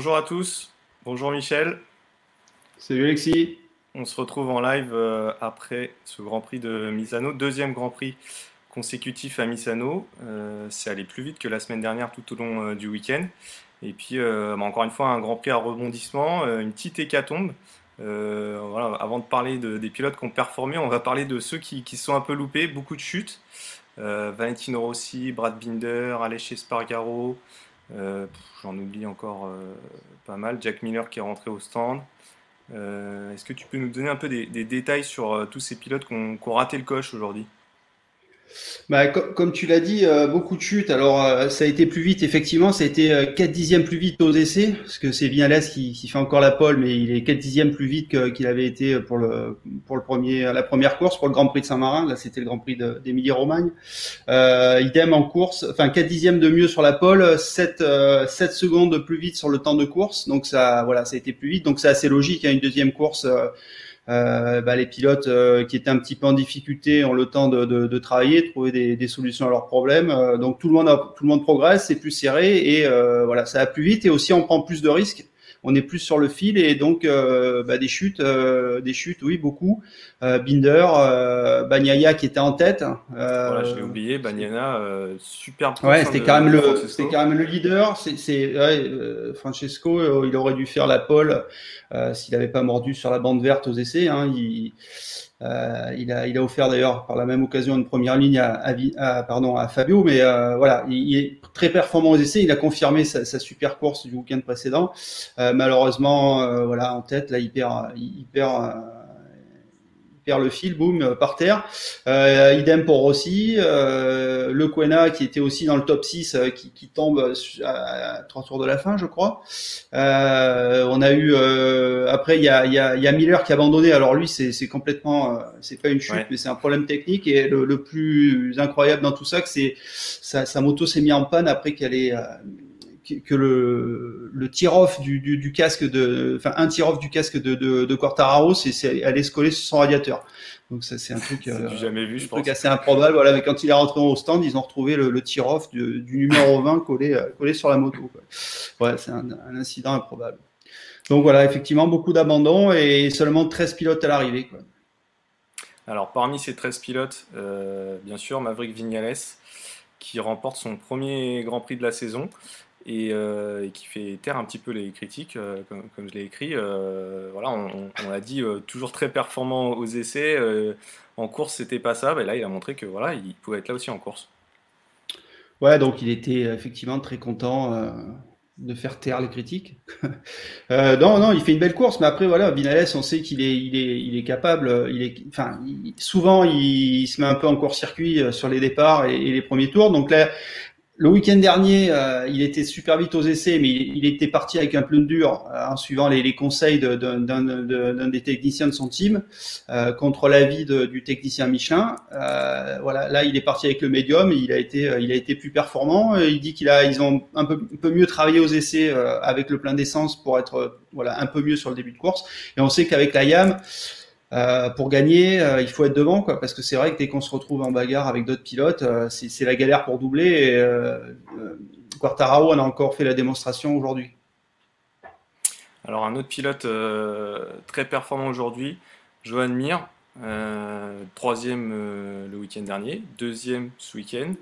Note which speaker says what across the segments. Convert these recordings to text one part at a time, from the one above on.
Speaker 1: Bonjour à tous, bonjour Michel.
Speaker 2: Salut Alexis.
Speaker 1: On se retrouve en live euh, après ce Grand Prix de Misano, deuxième Grand Prix consécutif à Misano. Euh, c'est allé plus vite que la semaine dernière tout au long euh, du week-end. Et puis, bah, encore une fois, un Grand Prix à rebondissement, une petite hécatombe. voilà, avant de parler des pilotes qui ont performé, on va parler de ceux qui, qui sont un peu loupés, beaucoup de chutes. Valentino Rossi, Brad Binder, Aleix Espargaro, euh, j'en oublie encore euh, pas mal. Jack Miller qui est rentré au stand. Euh, est-ce que tu peux nous donner un peu des, détails sur tous ces pilotes qui ont raté le coche aujourd'hui?
Speaker 2: Bah, comme tu l'as dit, euh, beaucoup de chutes. Alors, euh, ça a été plus vite, effectivement. Ça a été 4 euh, dixièmes plus vite aux essais, parce que c'est Vignales qui, qui, fait encore la pole, mais il est 4 dixièmes plus vite qu'il avait été pour le pour le premier la première course, pour le Grand Prix de Saint-Marin. Là, c'était le Grand Prix d'Émilie-Romagne. idem en course, enfin 4 dixièmes de mieux sur la pole, 7 7 secondes de plus vite sur le temps de course. Donc ça, voilà, ça a été plus vite. Donc c'est assez logique. Il y a une deuxième course. Euh, bah, les pilotes euh, qui étaient un petit peu en difficulté ont le temps de, travailler, de trouver des, solutions à leurs problèmes. Euh, donc tout le monde, tout le monde progresse, c'est plus serré et voilà, ça va plus vite et aussi on prend plus de risques on est plus sur le fil et donc euh, bah, des chutes, euh, des chutes, oui, beaucoup. Euh, Binder, euh, Banyaya qui était en tête.
Speaker 1: voilà, je l'ai oublié, Banyana, super.
Speaker 2: Ouais, c'était quand même le, c'était quand même le leader. C'est, ouais, Francesco, il aurait dû faire la pole s'il n'avait pas mordu sur la bande verte aux essais. Hein, il, euh, il, a, il a offert d'ailleurs par la même occasion une première ligne à, à, pardon, à Fabio, mais euh, voilà, il, est très performant aux essais. Il a confirmé sa, sa super course du week-end précédent. Euh, malheureusement, euh, voilà, en tête, là, il perd, il perd perd le fil, boum, euh, par terre. Euh, idem pour Rossi, euh, le Quena qui était aussi dans le top 6, euh, qui, qui, tombe à, trois tours de la fin, je crois. On a eu après il y a, y, a, y a, Miller qui a abandonné. Alors lui c'est complètement, c'est pas une chute, mais c'est un problème technique. Et le, le, plus incroyable dans tout ça, que c'est sa, sa, moto s'est mise en panne après qu'elle ait que le, le tir-off du, du, du, casque de, enfin un tir-off du casque de, de, de Quartararo, c'est allait se coller sur son radiateur. Donc ça c'est un truc,
Speaker 1: euh, jamais vu, je
Speaker 2: truc assez improbable. Voilà, mais quand il est rentré au stand, ils ont retrouvé le, le tir-off du, du, numéro 20 collé, euh, collé sur la moto. Quoi. Ouais, c'est un, un, incident improbable. Donc voilà, effectivement beaucoup d'abandon et seulement 13 pilotes à l'arrivée.
Speaker 1: Alors parmi ces 13 pilotes, euh, bien sûr Maverick Vignales qui remporte son premier Grand Prix de la saison. Euh, et, qui fait taire un petit peu les critiques, euh, comme, je l'ai écrit. Euh, voilà, on, a dit toujours très performant aux essais. en course, c'était pas ça. Mais là, il a montré que voilà, il pouvait être là aussi en course.
Speaker 2: Ouais, donc il était effectivement très content de faire taire les critiques. non, non, il fait une belle course, mais après voilà, Vinales, on sait qu'il est, il est, il est capable. Il est, enfin, souvent il, se met un peu en court-circuit sur les départs et, et, les premiers tours. Donc là, le week-end dernier, euh, il était super vite aux essais, mais il, était parti avec un pneu dur euh, en suivant les, les conseils d'un des techniciens de son team euh, contre l'avis du technicien Michelin. Euh, voilà, là, il est parti avec le médium, il a été, il a été plus performant. Il dit qu'il a, ils ont un peu, un peu mieux travaillé aux essais avec le plein d'essence pour être, voilà, un peu mieux sur le début de course. Et on sait qu'avec la YAM, euh, pour gagner, euh, il faut être devant, quoi, parce que c'est vrai que dès qu'on se retrouve en bagarre avec d'autres pilotes, euh, c'est la galère pour doubler. Et, a encore fait la démonstration aujourd'hui.
Speaker 1: Alors un autre pilote très performant aujourd'hui, Johan Mir, troisième le week-end dernier, deuxième ce week-end.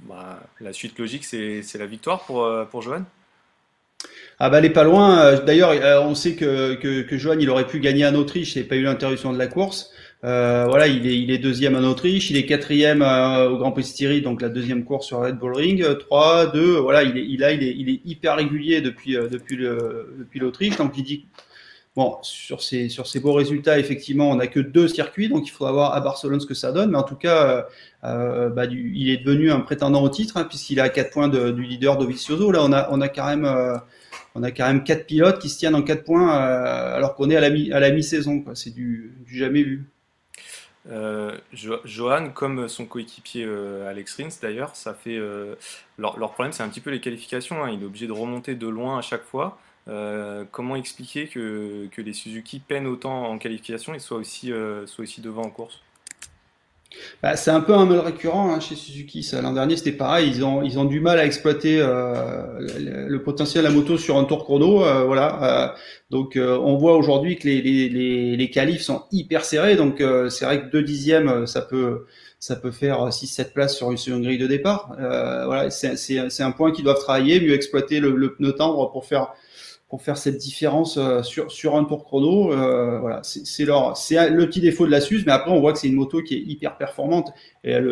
Speaker 1: Bah, la suite logique, c'est la victoire pour, pour Johan?
Speaker 2: Ah bah elle est pas loin. D'ailleurs, on sait que, que, que Johan il aurait pu gagner en Autriche, il pas eu l'interruption de la course. Euh, voilà, il est, il est deuxième en Autriche, il est quatrième euh, au Grand Prix Styrie, donc la deuxième course sur Red Bull Ring. 3, 2, voilà, il est, il, a, il, est, il est hyper régulier depuis, euh, depuis, le, depuis l'Autriche. Donc il dit, bon, sur ces, sur ces beaux résultats, effectivement, on n'a que deux circuits, donc il faudra voir à Barcelone ce que ça donne. Mais en tout cas, euh, bah, du, il est devenu un prétendant au titre, hein, puisqu'il est à 4 points du leader Dovizioso. Là, on a, on a quand même on a quand même quatre pilotes qui se tiennent en quatre points alors qu'on est à la mi à la mi-saison. C'est du, jamais vu.
Speaker 1: Euh, Johan, comme son coéquipier euh, Alex Rins d'ailleurs, ça fait euh, leur, problème, c'est un petit peu les qualifications. Hein. Il est obligé de remonter de loin à chaque fois. Comment expliquer que, que, les Suzuki peinent autant en qualification et soient aussi, soient aussi devant en course?
Speaker 2: Bah, c'est un peu un mal récurrent hein, chez Suzuki. L'an dernier, c'était pareil. Ils ont, ils ont du mal à exploiter euh, le, potentiel de la moto sur un tour chrono. Euh, voilà. Euh, donc, on voit aujourd'hui que les, les, les, les, qualifs sont hyper serrés. Donc, c'est vrai que deux dixièmes, ça peut, ça peut faire 6-7 places sur une, seconde grille de départ. voilà, c'est un point qu'ils doivent travailler, mieux exploiter le, le pneu tendre pour faire pour faire cette différence euh, sur, sur un tour chrono. Euh, voilà, c'est leur, c'est le petit défaut de la SUS, mais après on voit que c'est une moto qui est hyper performante et elle,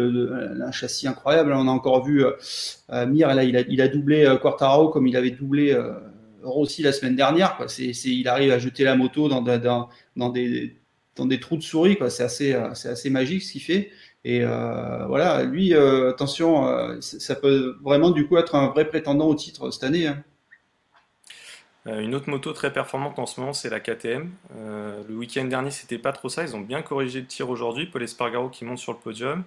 Speaker 2: elle a un châssis incroyable. On a encore vu euh, Mir, là, il a, il a doublé euh, Quartararo comme il avait doublé euh, Rossi la semaine dernière. Quoi. C'est, c'est, il arrive à jeter la moto dans, dans, dans des dans des trous de souris. C'est assez, c'est assez magique ce qu'il fait. Et euh, voilà, lui, attention, ça peut vraiment du coup être un vrai prétendant au titre cette année. Hein.
Speaker 1: Euh, une autre moto très performante en ce moment, c'est la KTM. Euh, le week-end dernier, c'était pas trop ça. Ils ont bien corrigé le tir aujourd'hui. Paul Espargaro qui monte sur le podium.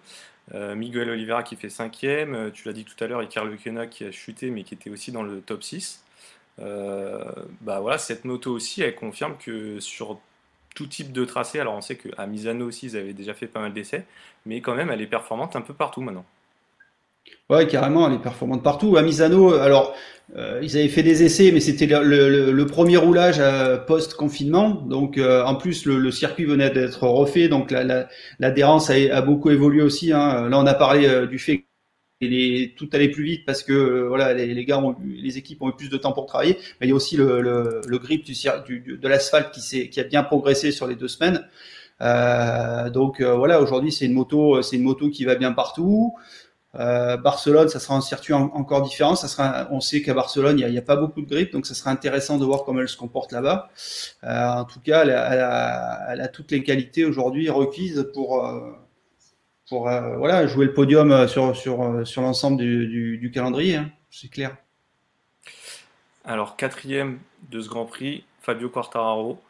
Speaker 1: Euh, Miguel Oliveira qui fait cinquième. tu l'as dit tout à l'heure, Icar Lequena qui a chuté, mais qui était aussi dans le top 6. bah cette moto aussi, elle confirme que sur tout type de tracé, alors on sait qu'à Misano aussi, ils avaient déjà fait pas mal d'essais, mais quand même, elle est performante un peu partout maintenant.
Speaker 2: Ouais, carrément, elle est performante partout. À Misano, alors, euh, ils avaient fait des essais, mais c'était le, premier roulage euh, post-confinement. Donc, euh, en plus, le, circuit venait d'être refait, donc l'adhérence a, beaucoup évolué aussi. Hein. Là, on a parlé du fait que tout allait plus vite parce que voilà, les, gars, ont, les équipes ont eu plus de temps pour travailler. Mais il y a aussi le, grip du, de l'asphalte qui, qui a bien progressé sur les deux semaines. donc voilà, aujourd'hui, c'est une moto, c'est une moto qui va bien partout. Euh, Barcelone, ça sera un circuit encore différent. Ça sera, on sait qu'à Barcelone, il n'y a, pas beaucoup de grippe, donc ça sera intéressant de voir comment elle se comporte là-bas. Euh, en tout cas, elle a, toutes les qualités aujourd'hui requises pour, euh, voilà, jouer le podium sur, sur, sur l'ensemble du, du, calendrier. Hein. c'est clair.
Speaker 1: Alors, quatrième de ce Grand Prix, Fabio Quartararo.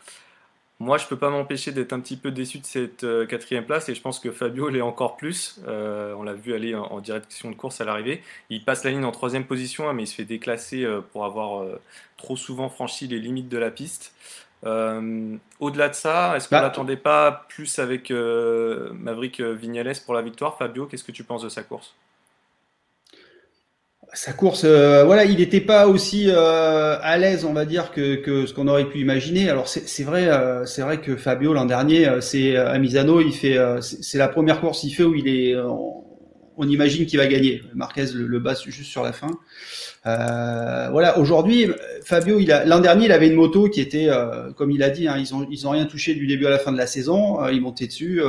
Speaker 1: Moi, je peux pas m'empêcher d'être un petit peu déçu de cette euh, quatrième place et je pense que Fabio l'est encore plus. Euh, on l'a vu aller en, direction de course à l'arrivée. Il passe la ligne en troisième position, hein, mais il se fait déclasser euh, pour avoir trop souvent franchi les limites de la piste. Au-delà de ça, est-ce qu'on bah, n'attendait pas plus avec Maverick Vignales pour la victoire? Fabio, qu'est-ce que tu penses de sa course?
Speaker 2: Sa course, euh, voilà, il n'était pas aussi euh, à l'aise, on va dire, que, que ce qu'on aurait pu imaginer. Alors c'est vrai, euh, c'est vrai que Fabio l'an dernier, c'est à Misano, il fait, c'est la première course qu'il fait où il est, on, imagine qu'il va gagner. Marquez le, le, bat juste sur la fin. voilà, aujourd'hui, Fabio, l'an dernier, il avait une moto qui était, comme il a dit, hein, ils ont ils ont rien touché du début à la fin de la saison. ils montaient dessus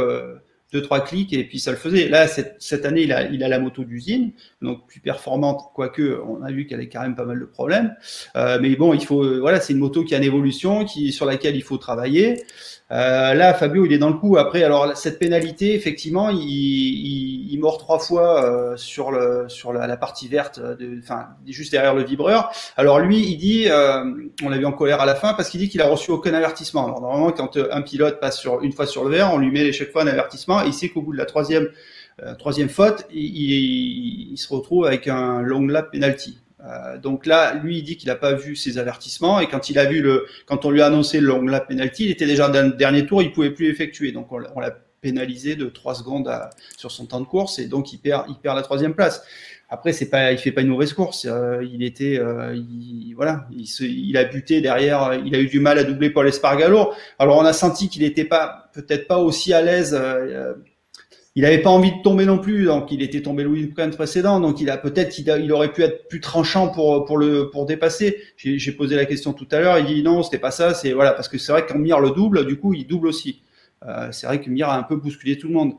Speaker 2: deux trois clics et puis ça le faisait. Là cette, cette année il a il a la moto d'usine donc plus performante quoique on a vu qu'elle avait quand même pas mal de problèmes. Euh, mais bon il faut voilà c'est une moto qui a une évolution qui sur laquelle il faut travailler. Euh, là, Fabio, il est dans le coup. Après, alors cette pénalité, effectivement, il, il, il mord trois fois euh, sur le sur la, la partie verte, de, enfin juste derrière le vibreur. Alors lui, il dit, euh, on l'a vu en colère à la fin, parce qu'il dit qu'il a reçu aucun avertissement. Alors normalement, quand un pilote passe sur une fois sur le vert, on lui met chaque fois un avertissement. Il sait qu'au bout de la troisième euh, troisième faute, il, se retrouve avec un long lap penalty. Euh, donc là, lui, il dit qu'il n'a pas vu ses avertissements et quand il a vu le, quand on lui a annoncé le long lap penalty, il était déjà dans le dernier tour, il pouvait plus effectuer. Donc on, l'a pénalisé de 3 secondes sur son temps de course et donc il perd, il perd la troisième place. Après, c'est pas, il fait pas une mauvaise course. Euh, il était, euh, il, voilà, il, se, il, a buté derrière. Il a eu du mal à doubler Paul Espargalo. Alors on a senti qu'il n'était pas, peut-être pas aussi à l'aise il avait pas envie de tomber non plus, donc il était tombé le week-end précédent, donc il a peut-être qu'il il aurait pu être plus tranchant pour pour le pour dépasser. J'ai posé la question tout à l'heure, il dit non, c'était pas ça, c'est voilà parce que c'est vrai qu'en Mir le double, du coup il double aussi. Euh, c'est vrai que Mir a un peu bousculé tout le monde.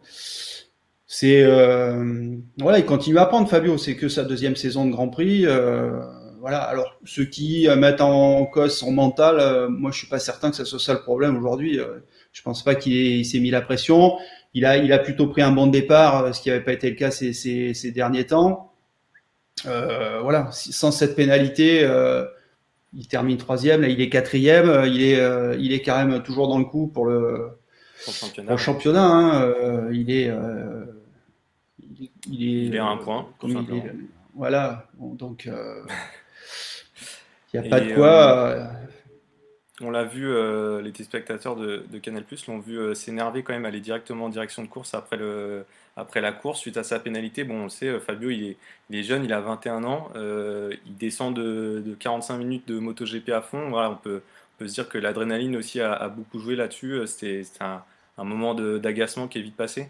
Speaker 2: C'est euh, voilà, il continue à apprendre Fabio, c'est que sa deuxième saison de Grand Prix. Euh, voilà. Alors ceux qui mettent en cause son mental, moi je suis pas certain que ça soit ça le problème aujourd'hui. je pense pas qu'il s'est mis la pression il a, il a plutôt pris un bon départ, ce qui n'avait pas été le cas ces, ces, ces derniers temps. Voilà, sans cette pénalité, euh, il termine troisième, là il est quatrième, il est, euh, il est quand toujours dans le coup pour le, pour championnat. championnat hein, il est,
Speaker 1: il, il, est, il est à un point. Comme il est,
Speaker 2: voilà, bon, donc il n'y a pas de quoi.
Speaker 1: On l'a vu, euh, les téléspectateurs de, de Canal l'ont vu euh, s'énerver quand même, aller directement en direction de course après, le, après la course suite à sa pénalité. Bon, on le sait, euh, Fabio, il est, jeune, il a 21 ans, il descend de, 45 minutes de MotoGP à fond. Voilà, on peut, peut se dire que l'adrénaline aussi a, beaucoup joué là-dessus. C'était un, un, moment d'agacement qui est vite passé?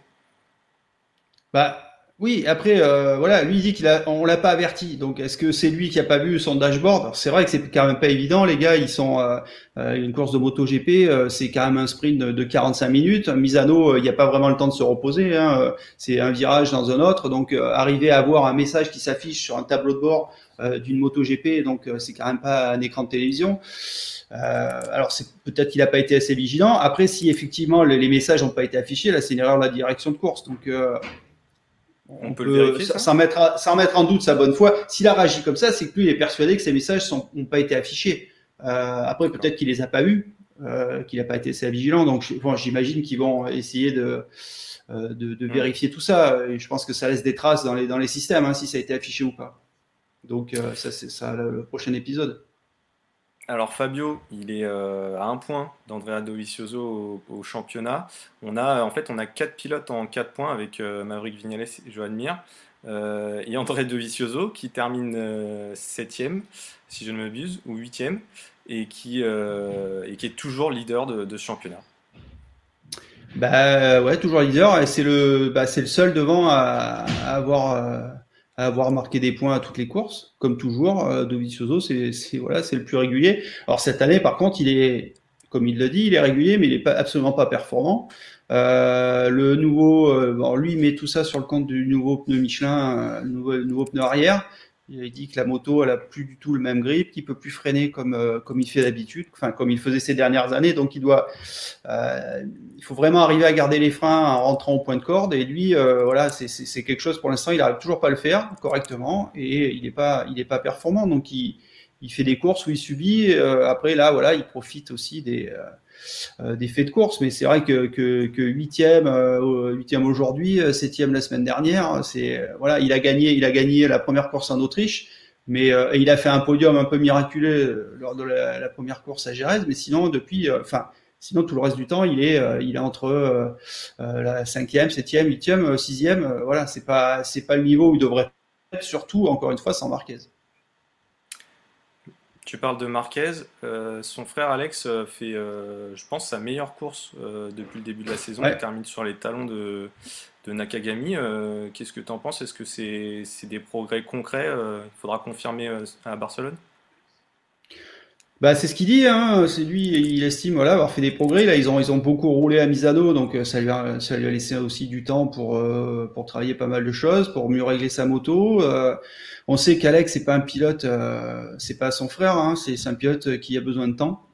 Speaker 2: Bah, oui, après, euh, voilà, lui il dit qu'il a, on l'a pas averti. Donc, est-ce que c'est lui qui a pas vu son dashboard? C'est vrai que c'est quand même pas évident, les gars. Ils sont euh, euh une course de moto GP, euh, c'est quand même un sprint de, 45 minutes. Misano, il n'y a pas vraiment le temps de se reposer. Hein, c'est un virage dans un autre, donc arriver à avoir un message qui s'affiche sur un tableau de bord d'une moto GP, donc c'est quand même pas un écran de télévision. alors c'est peut-être qu'il n'a pas été assez vigilant. Après, si effectivement les, messages n'ont pas été affichés, là c'est une erreur de la direction de course. Donc on, peut, le vérifier, sans, mettre, sans mettre en doute sa bonne foi. S'il a réagi comme ça, c'est que lui il est persuadé que ces messages n'ont pas été affichés. Euh, après, peut-être qu'il les a pas eus, euh, qu'il n'a pas été assez vigilant. Donc, j'imagine qu'ils vont essayer de, euh, de, vérifier tout ça. Et je pense que ça laisse des traces dans les, dans les systèmes, hein, si ça a été affiché ou pas. Donc, ça, c'est ça le prochain épisode.
Speaker 1: Alors Fabio, il est euh, à un point d'Andrea Dovizioso au, championnat. On a en fait on a quatre pilotes en quatre points avec euh, Maverick Vignales et Joan Mir. Euh, et André Dovizioso qui termine septième, si je ne m'abuse, ou huitième, et qui, et qui est toujours leader de, ce championnat.
Speaker 2: Bah ouais, toujours leader, et c'est le, bah, c'est le seul devant à avoir avoir marqué des points à toutes les courses, comme toujours. Euh, Dovizioso, c'est voilà, c'est le plus régulier. Alors cette année, par contre, il est, comme il le dit, il est régulier, mais il est pas absolument pas performant. Euh, le nouveau, euh, bon, lui, met tout ça sur le compte du nouveau pneu Michelin, euh, nouveau, nouveau pneu arrière. Il dit que la moto, elle a plus du tout le même grip, qu'il peut plus freiner comme euh, comme il fait d'habitude, enfin comme il faisait ces dernières années. Donc il doit, euh, il faut vraiment arriver à garder les freins en rentrant au point de corde. Et lui, euh, voilà, c'est quelque chose pour l'instant, il arrive toujours pas à le faire correctement et il n'est pas il est pas performant. Donc il il fait des courses où il subit. après là, voilà, il profite aussi des des faits de course, mais c'est vrai que, que, que 8e, euh, aujourd'hui, euh, septième la semaine dernière, voilà, il a gagné, il a gagné la première course en Autriche, mais il a fait un podium un peu miraculeux lors de la, première course à Jerez, mais sinon depuis, enfin. Sinon, tout le reste du temps, il est, il est entre la cinquième, septième, huitième, sixième. voilà, c'est pas, c'est pas le niveau où il devrait être. Surtout, encore une fois, sans Marquez.
Speaker 1: Tu parles de Marquez. Euh, son frère Alex euh, fait, euh, je pense, sa meilleure course depuis le début de la saison. Il termine sur les talons de, Nakagami. Qu'est-ce que tu en penses? Est-ce que c'est des progrès concrets? Il faudra confirmer à Barcelone?
Speaker 2: Bah, c'est ce qu'il dit, hein. c'est lui, il estime voilà, avoir fait des progrès. Là, ils ont, ils ont beaucoup roulé à Misano, donc ça lui, a, ça lui a laissé aussi du temps pour, pour travailler pas mal de choses, pour mieux régler sa moto. On sait qu'Alex c'est pas un pilote, euh, c'est pas son frère, hein, c'est un pilote qui a besoin de temps.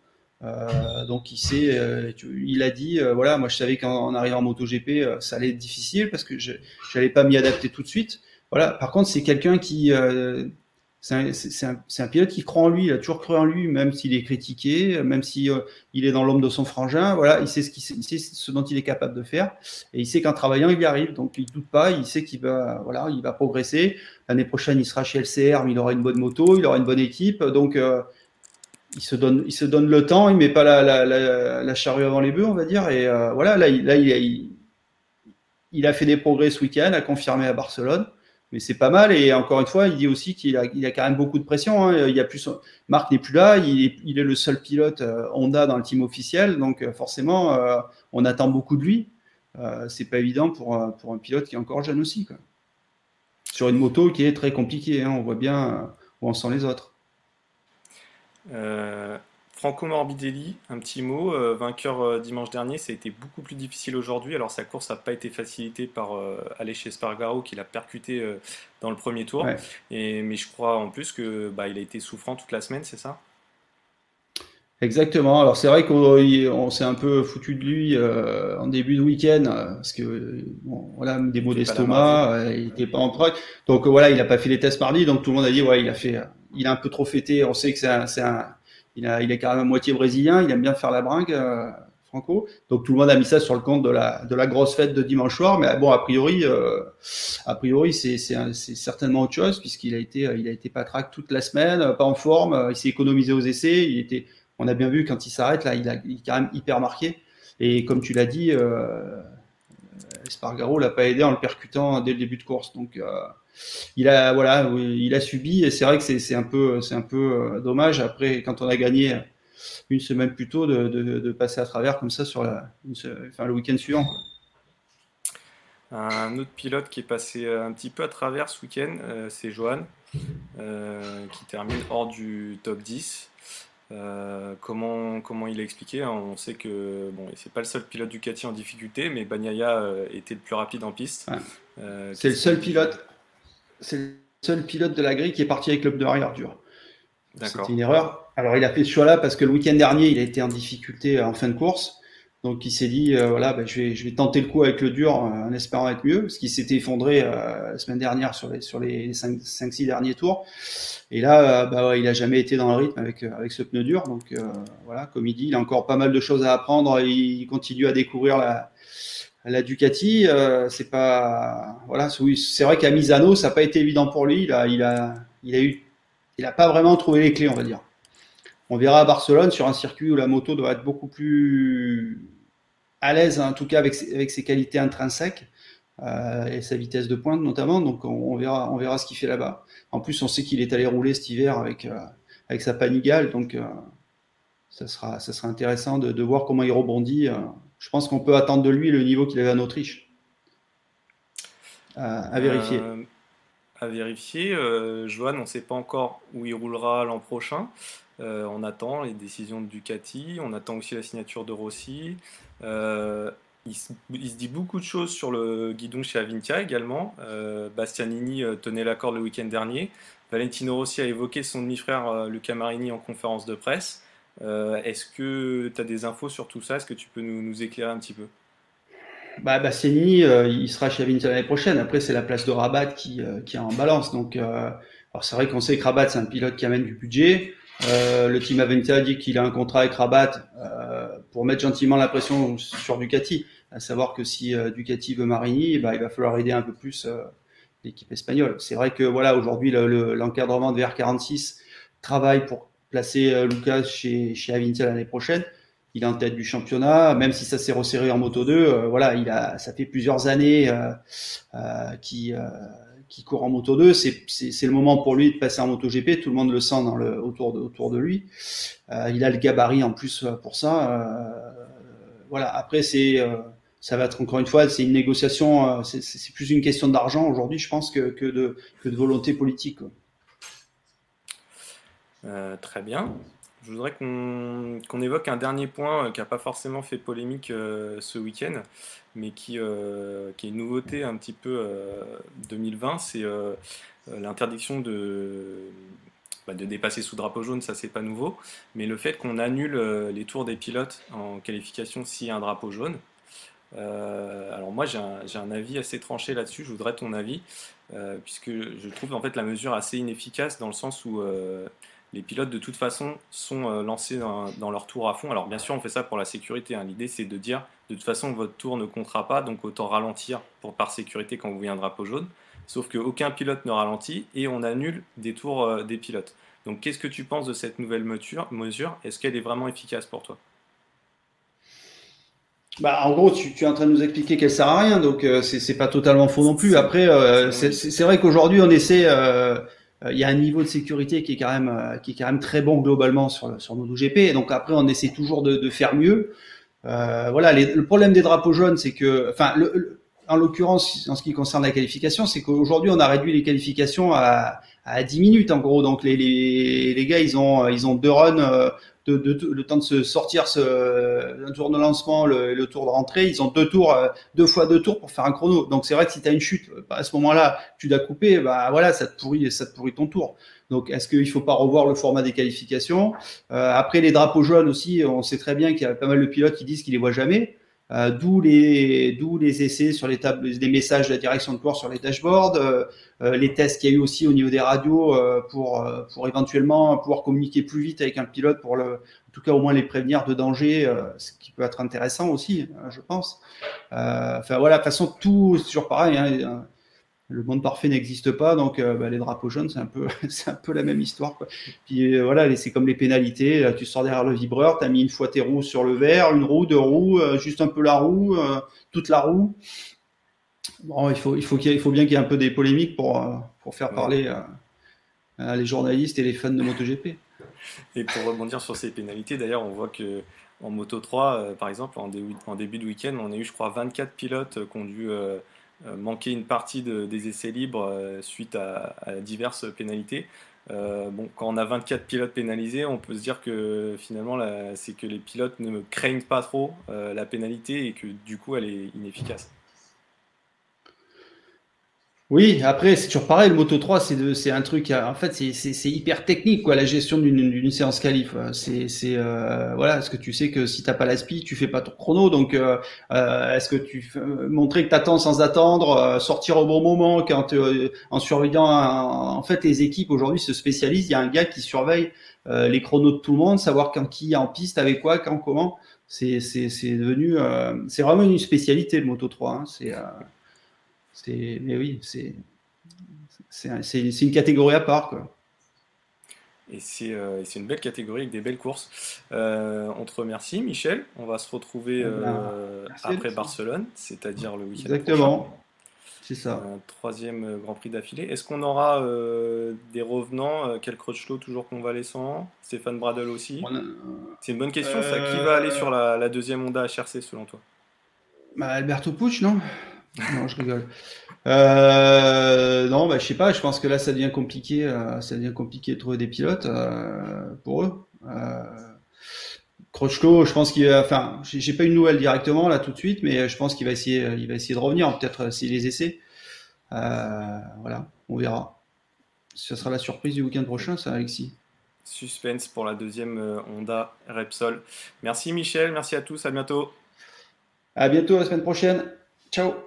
Speaker 2: Euh, donc il sait, euh, il a dit, voilà, moi je savais qu'en arrivant en MotoGP, ça allait être difficile parce que je n'allais pas m'y adapter tout de suite. Voilà. Par contre, c'est quelqu'un qui, c'est un, pilote qui croit en lui, il a toujours cru en lui, même s'il est critiqué, même si il est dans l'ombre de son frangin. Voilà, il sait ce, ce dont il est capable de faire, et il sait qu'en travaillant, il y arrive. Donc il doute pas, il sait qu'il va, voilà, il va progresser. L'année prochaine, il sera chez LCR, mais il aura une bonne moto, il aura une bonne équipe. Donc, euh, il, se donne, il se donne le temps, il met pas la, la, charrue avant les bœufs, on va dire. Et euh, voilà, là, là il, a fait des progrès ce week-end, a confirmé à Barcelone. Mais c'est pas mal. Et encore une fois, il dit aussi qu'il a, a quand même beaucoup de pression. Hein. Il y a plus, Marc n'est plus là. Il est, le seul pilote euh, Honda dans le team officiel. Donc, forcément, on attend beaucoup de lui. c'est pas évident pour, pour un pilote qui est encore jeune aussi. Quoi. Sur une moto qui est très compliquée, hein, on voit bien où en sont les autres.
Speaker 1: Franco Morbidelli, un petit mot, euh, vainqueur euh, dimanche dernier, ça a été beaucoup plus difficile aujourd'hui. Alors sa course n'a pas été facilitée par euh, aller chez Spargaro qui l'a percuté dans le premier tour. Et, mais je crois en plus que bah, il a été souffrant toute la semaine, c'est ça?
Speaker 2: Exactement. Alors c'est vrai qu'on s'est un peu foutu de lui en début de week-end parce que voilà des maux d'estomac, il n'était pas en prêt. Donc voilà, il n'a pas fait les tests mardi, donc tout le monde a dit ouais il a fait, il a un peu trop fêté. On sait que c'est un il, a, il est carrément moitié brésilien, il aime bien faire la bringue, euh, Franco. Donc tout le monde a mis ça sur le compte de la, grosse fête de dimanche soir. Mais bon, a priori, euh, a priori, c'est, certainement autre chose puisqu'il a été, il a été patraque toute la semaine, pas en forme. Il s'est économisé aux essais. On a bien vu quand il s'arrête là, il, est quand même hyper marqué. Et comme tu l'as dit, euh, Espargaro l'a pas aidé en le percutant dès le début de course. Donc euh, il a voilà, il a subi et c'est vrai que c'est un peu c'est un peu euh, dommage après quand on a gagné une semaine plus tôt de, passer à travers comme ça sur la, enfin, le week-end suivant.
Speaker 1: Un autre pilote qui est passé un petit peu à travers ce week-end, euh, c'est Johan, euh, qui termine hors du top 10. comment, comment il a expliqué hein, On sait que bon, c'est pas le seul pilote Ducati en difficulté, mais Bagnaia était le plus rapide en piste.
Speaker 2: c'est le seul pilote c'est le seul pilote de la grille qui est parti avec le pneu arrière dur. C'était une erreur. Alors il a fait ce choix-là parce que le week-end dernier, il a été en difficulté en fin de course. Donc il s'est dit, euh, voilà, bah, je, vais, je vais tenter le coup avec le dur euh, en espérant être mieux, parce qu'il s'était effondré euh, la semaine dernière sur les, sur les 5-6 derniers tours. Et là, bah, il a jamais été dans le rythme avec, avec ce pneu dur. Donc voilà, comme il dit, il a encore pas mal de choses à apprendre. Il continue à découvrir la, la Ducati, euh, c'est pas voilà, c'est vrai qu'à Misano, ça n'a pas été évident pour lui. Il a, il a, il a eu, il a pas vraiment trouvé les clés, on va dire. On verra à Barcelone sur un circuit où la moto doit être beaucoup plus à l'aise, en tout cas avec, ses qualités intrinsèques euh, et sa vitesse de pointe notamment. Donc on, verra, on verra ce qu'il fait là-bas. En plus, on sait qu'il est allé rouler cet hiver avec euh, avec sa Panigale, donc ça sera, ça sera intéressant de, de voir comment il rebondit je pense qu'on peut attendre de lui le niveau qu'il avait en Autriche. À, vérifier.
Speaker 1: Euh, à vérifier. Euh, Johan, on ne sait pas encore où il roulera l'an prochain. Euh, on attend les décisions de Ducati, on attend aussi la signature de Rossi. Il se, dit beaucoup de choses sur le guidon chez Avintia également. Bastianini tenait l'accord le week-end dernier. Valentino Rossi a évoqué son demi-frère Luca Marini en conférence de presse. Euh, est-ce que tu as des infos sur tout ça? Est-ce que tu peux nous, éclairer un petit peu?
Speaker 2: Bah, Bastianini, euh, il sera chez Avinti l'année prochaine. Après, c'est la place de Rabat qui, euh, qui est en balance. Donc, c'est vrai qu'on sait que Rabat, c'est un pilote qui amène du budget. le team Avinti a dit qu'il a un contrat avec Rabat pour mettre gentiment la pression sur Ducati. À savoir que si Ducati veut Marini, bah, il va falloir aider un peu plus l'équipe espagnole. C'est vrai que voilà, aujourd'hui, l'encadrement de VR46 travaille pour placer euh, Lucas chez, chez Avintia l'année prochaine. Il est en tête du championnat, même si ça s'est resserré en Moto 2. Euh, voilà, il a, ça fait plusieurs années euh, euh qui qui court en Moto 2. C'est le moment pour lui de passer en Moto GP. Tout le monde le sent dans le, autour, de, autour de lui. Il a le gabarit en plus pour ça. Voilà. Après, c'est ça va être encore une fois, c'est une négociation. c'est plus une question d'argent aujourd'hui, je pense, que, que, de, que de volonté politique.
Speaker 1: Euh, très bien. Je voudrais qu'on évoque un dernier point euh, qui n'a pas forcément fait polémique euh, ce week-end, mais qui, qui, est une nouveauté un petit peu 2020, c'est l'interdiction de, bah, de dépasser sous drapeau jaune, ça c'est pas nouveau, mais le fait qu'on annule les tours des pilotes en qualification s'il y a un drapeau jaune. alors moi j'ai un, un, avis assez tranché là-dessus, je voudrais ton avis, puisque je trouve en fait la mesure assez inefficace dans le sens où les pilotes de toute façon sont euh, lancés dans, leur tour à fond. Alors bien sûr, on fait ça pour la sécurité. Hein. L'idée, c'est de dire de toute façon, votre tour ne comptera pas, donc autant ralentir pour, par sécurité quand vous voyez un drapeau jaune. Sauf qu'aucun pilote ne ralentit et on annule des tours euh, des pilotes. Donc qu'est-ce que tu penses de cette nouvelle mesure? Est-ce qu'elle est vraiment efficace pour toi?
Speaker 2: Bah, en gros, tu, es en train de nous expliquer qu'elle sert à rien, donc euh, c'est pas totalement faux non plus. Après, c'est vrai qu'aujourd'hui, on essaie, euh, il y a un niveau de sécurité qui est quand même euh, qui est quand même très bon globalement sur sur nos GP. Et donc après, on essaie toujours de, de faire mieux. voilà, le problème des drapeaux jaunes, c'est que, enfin, en l'occurrence, en ce qui concerne la qualification, c'est qu'aujourd'hui, on a réduit les qualifications à, à 10 minutes en gros. Donc les, les, les gars, ils ont ils ont deux runs de, le temps de se sortir ce, un tour de lancement, le, le, tour de rentrée, ils ont deux tours, euh, deux fois deux tours pour faire un chrono. Donc c'est vrai que si tu as une chute, bah, à ce moment-là, tu dois couper, bah voilà, ça te pourrit, ça te pourrit ton tour. Donc est-ce qu'il faut pas revoir le format des qualifications? Euh, Après les drapeaux jaunes aussi, on sait très bien qu'il y a pas mal de pilotes qui disent qu'ils les voient jamais. Euh, d'où les d'où les essais sur les tables, des messages de la direction de course sur les dashboards, euh, euh, les tests qu'il y a eu aussi au niveau des radios pour pour éventuellement pouvoir communiquer plus vite avec un pilote pour le, en tout cas au moins les prévenir de danger, ce qui peut être intéressant aussi, je pense. enfin voilà, de toute façon tout c'est toujours pareil. Hein, le monde parfait n'existe pas, donc euh, bah, les drapeaux jaunes, c'est un peu, c'est un peu la même histoire. Quoi. Puis euh, voilà, c'est comme les pénalités. tu sors derrière le vibreur, tu as mis une fois tes roues sur le verre, une roue, deux roues, euh, juste un peu la roue, toute la roue. Bon, il faut, il faut, qu'il il faut bien qu'il y ait un peu des polémiques pour, pour faire parler les journalistes et les fans de MotoGP.
Speaker 1: Et pour rebondir sur ces pénalités, d'ailleurs, on voit que en Moto 3, par exemple, en début de week-end, on a eu, je crois, 24 pilotes qui ont dû euh, manquer une partie des essais libres euh, suite à, diverses pénalités. Euh, bon, quand on a 24 pilotes pénalisés, on peut se dire que finalement, c'est que les pilotes ne craignent pas trop la pénalité et que du coup, elle est inefficace.
Speaker 2: Oui, après, c'est toujours pareil, le Moto 3, c'est un truc, en fait, c'est hyper technique, quoi, la gestion d'une séance qualif. C'est, c'est, euh, voilà, est-ce que tu sais que si t'as pas l'aspi, tu fais pas ton chrono, donc, euh, euh est-ce que tu montrer que t'attends sans attendre, euh, sortir au bon moment, quand, en surveillant, en fait, les équipes aujourd'hui se spécialisent, il y a un gars qui surveille les chronos de tout le monde, savoir quand qui est en piste, avec quoi, quand, comment. C'est devenu, c'est vraiment une spécialité, le Moto 3, hein, c'est, mais oui, c'est, c'est, une catégorie à part. Quoi.
Speaker 1: Et c'est, euh, une belle catégorie avec des belles courses. Euh, on te remercie, Michel. On va se retrouver eh ben, euh, après Barcelone, c'est-à-dire le week-end
Speaker 2: Exactement. C'est ça.
Speaker 1: Troisième Grand Prix d'affilée. Est-ce qu'on aura des revenants Quel Crutchlow toujours convalescent Stéphane Bradel aussi? C'est une bonne question. Ça. Qui va aller sur la, deuxième Honda HRC selon toi?
Speaker 2: Bah, Alberto Pucci, non? Non, je rigole. Euh, non, bah, je sais pas. Je pense que là, ça devient compliqué. Euh, ça devient compliqué de trouver des pilotes euh, pour eux. Euh, je pense qu'il, enfin, j'ai pas une nouvelle directement là tout de suite, mais je pense qu'il va essayer, il va essayer de revenir. Peut-être s'il les essaie. voilà, on verra. Ce sera la surprise du week-end prochain, ça, Alexis.
Speaker 1: Suspense pour la deuxième Honda Repsol. Merci Michel, merci à tous, à bientôt.
Speaker 2: À bientôt la semaine prochaine. Ciao.